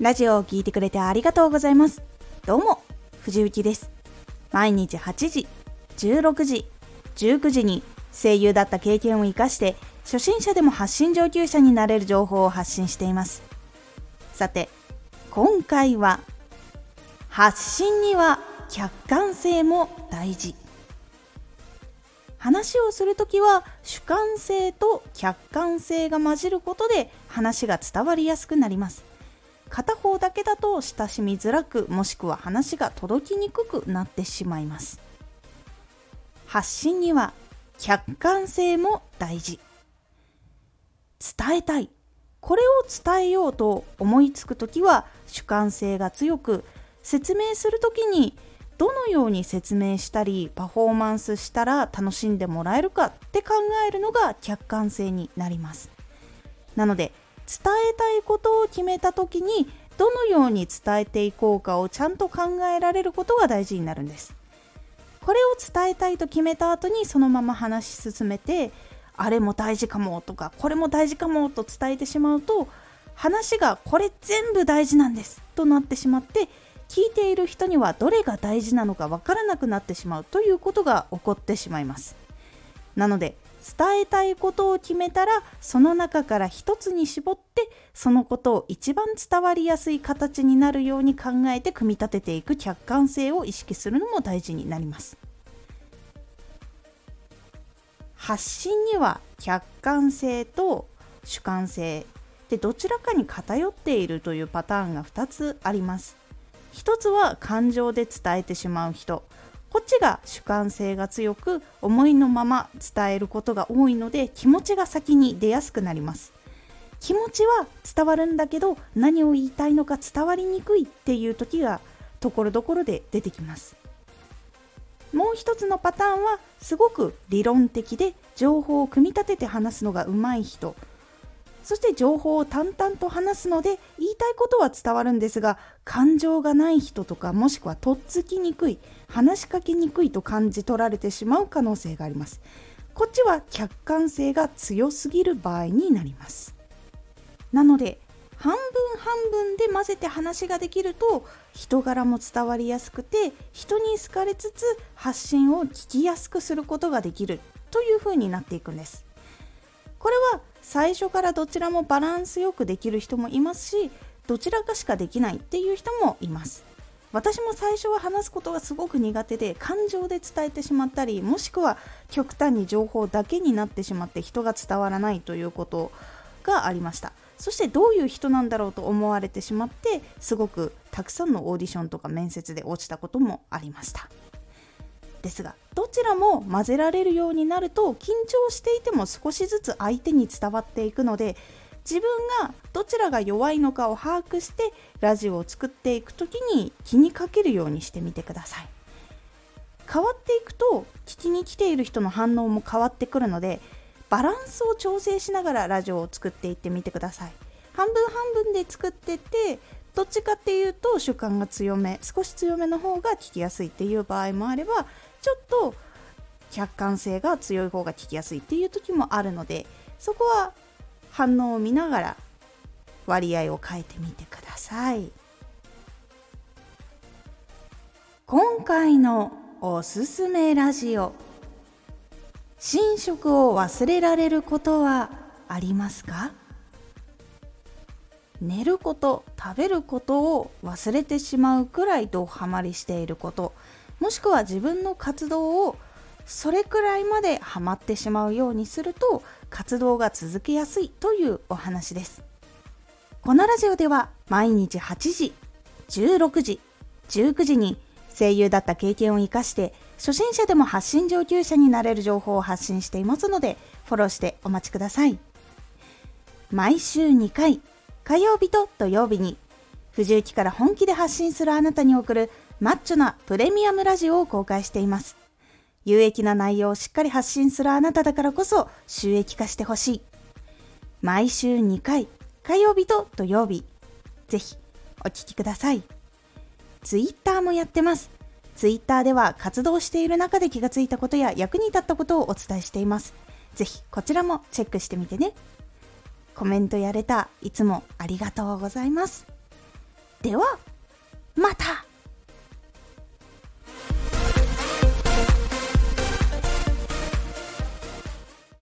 ラジオを聴いてくれてありがとうございます。どうも、藤幸です。毎日8時、16時、19時に声優だった経験を活かして、初心者でも発信上級者になれる情報を発信しています。さて、今回は、発信には客観性も大事。話をするときは主観性と客観性が混じることで話が伝わりやすくなります。片方だけだと親しみづらくもしくは話が届きにくくなってしまいます。発信には客観性も大事。伝えたい。これを伝えようと思いつく時は主観性が強く説明する時にどのように説明したりパフォーマンスしたら楽しんでもらえるかって考えるのが客観性になります。なので伝えたいことを決めた時にどのように伝えていこうかをちゃんと考えられることが大事になるんです。これを伝えたいと決めた後にそのまま話し進めてあれも大事かもとかこれも大事かもと伝えてしまうと話がこれ全部大事なんですとなってしまって聞いている人にはどれが大事なのかわからなくなってしまうということが起こってしまいます。なので伝えたいことを決めたらその中から一つに絞ってそのことを一番伝わりやすい形になるように考えて組み立てていく客観性を意識するのも大事になります。発信には客観性と主観性でどちらかに偏っているというパターンが2つあります。一つは感情で伝えてしまう人。こっちが主観性が強く思いのまま伝えることが多いので気持ちが先に出やすくなります。気持ちは伝わるんだけど何を言いたいのか伝わりにくいっていう時がところどころで出てきます。もう一つのパターンはすごく理論的で情報を組み立てて話すのが上手い人。そして情報を淡々と話すので言いたいことは伝わるんですが感情がない人とかもしくはとっつきにくい話しかけにくいと感じ取られてしまう可能性があります。こっちは客観性が強すぎる場合になります。なので半分半分で混ぜて話ができると人柄も伝わりやすくて人に好かれつつ発信を聞きやすくすることができるという風になっていくんです。これは最初からどちらもバランスよくできる人もいますしどちらかしかできないっていう人もいます。私も最初は話すことがすごく苦手で感情で伝えてしまったりもしくは極端に情報だけになってしまって人が伝わらないということがありました。そしてどういう人なんだろうと思われてしまってすごくたくさんのオーディションとか面接で落ちたこともありました。ですがどちらも混ぜられるようになると緊張していても少しずつ相手に伝わっていくので自分がどちらが弱いのかを把握してラジオを作っていく時に気にかけるようにしてみてください。変わっていくと聞きに来ている人の反応も変わってくるのでバランスを調整しながらラジオを作っていってみてください。半分半分で作っててどっちかっていうと主観が強め少し強めの方が聞きやすいっていう場合もあればちょっと客観性が強い方が聞きやすいっていう時もあるのでそこは反応を見ながら割合を変えてみてください。今回のおすすめラジオ。寝食を忘れられることはありますか？寝ること食べることを忘れてしまうくらいドハマりしていること。もしくは自分の活動をそれくらいまでハマってしまうようにすると活動が続けやすいというお話です。このラジオでは毎日8時16時19時に声優だった経験を生かして初心者でも発信上級者になれる情報を発信していますのでフォローしてお待ちください。毎週2回火曜日と土曜日に藤雪から本気で発信するあなたに送るマッチョなプレミアムラジオを公開しています。有益な内容をしっかり発信するあなただからこそ収益化してほしい。毎週2回火曜日と土曜日。ぜひお聴きください。ツイッターもやってます。ツイッターでは活動している中で気がついたことや役に立ったことをお伝えしています。ぜひこちらもチェックしてみてね。コメントやレターいつもありがとうございます。ではまた!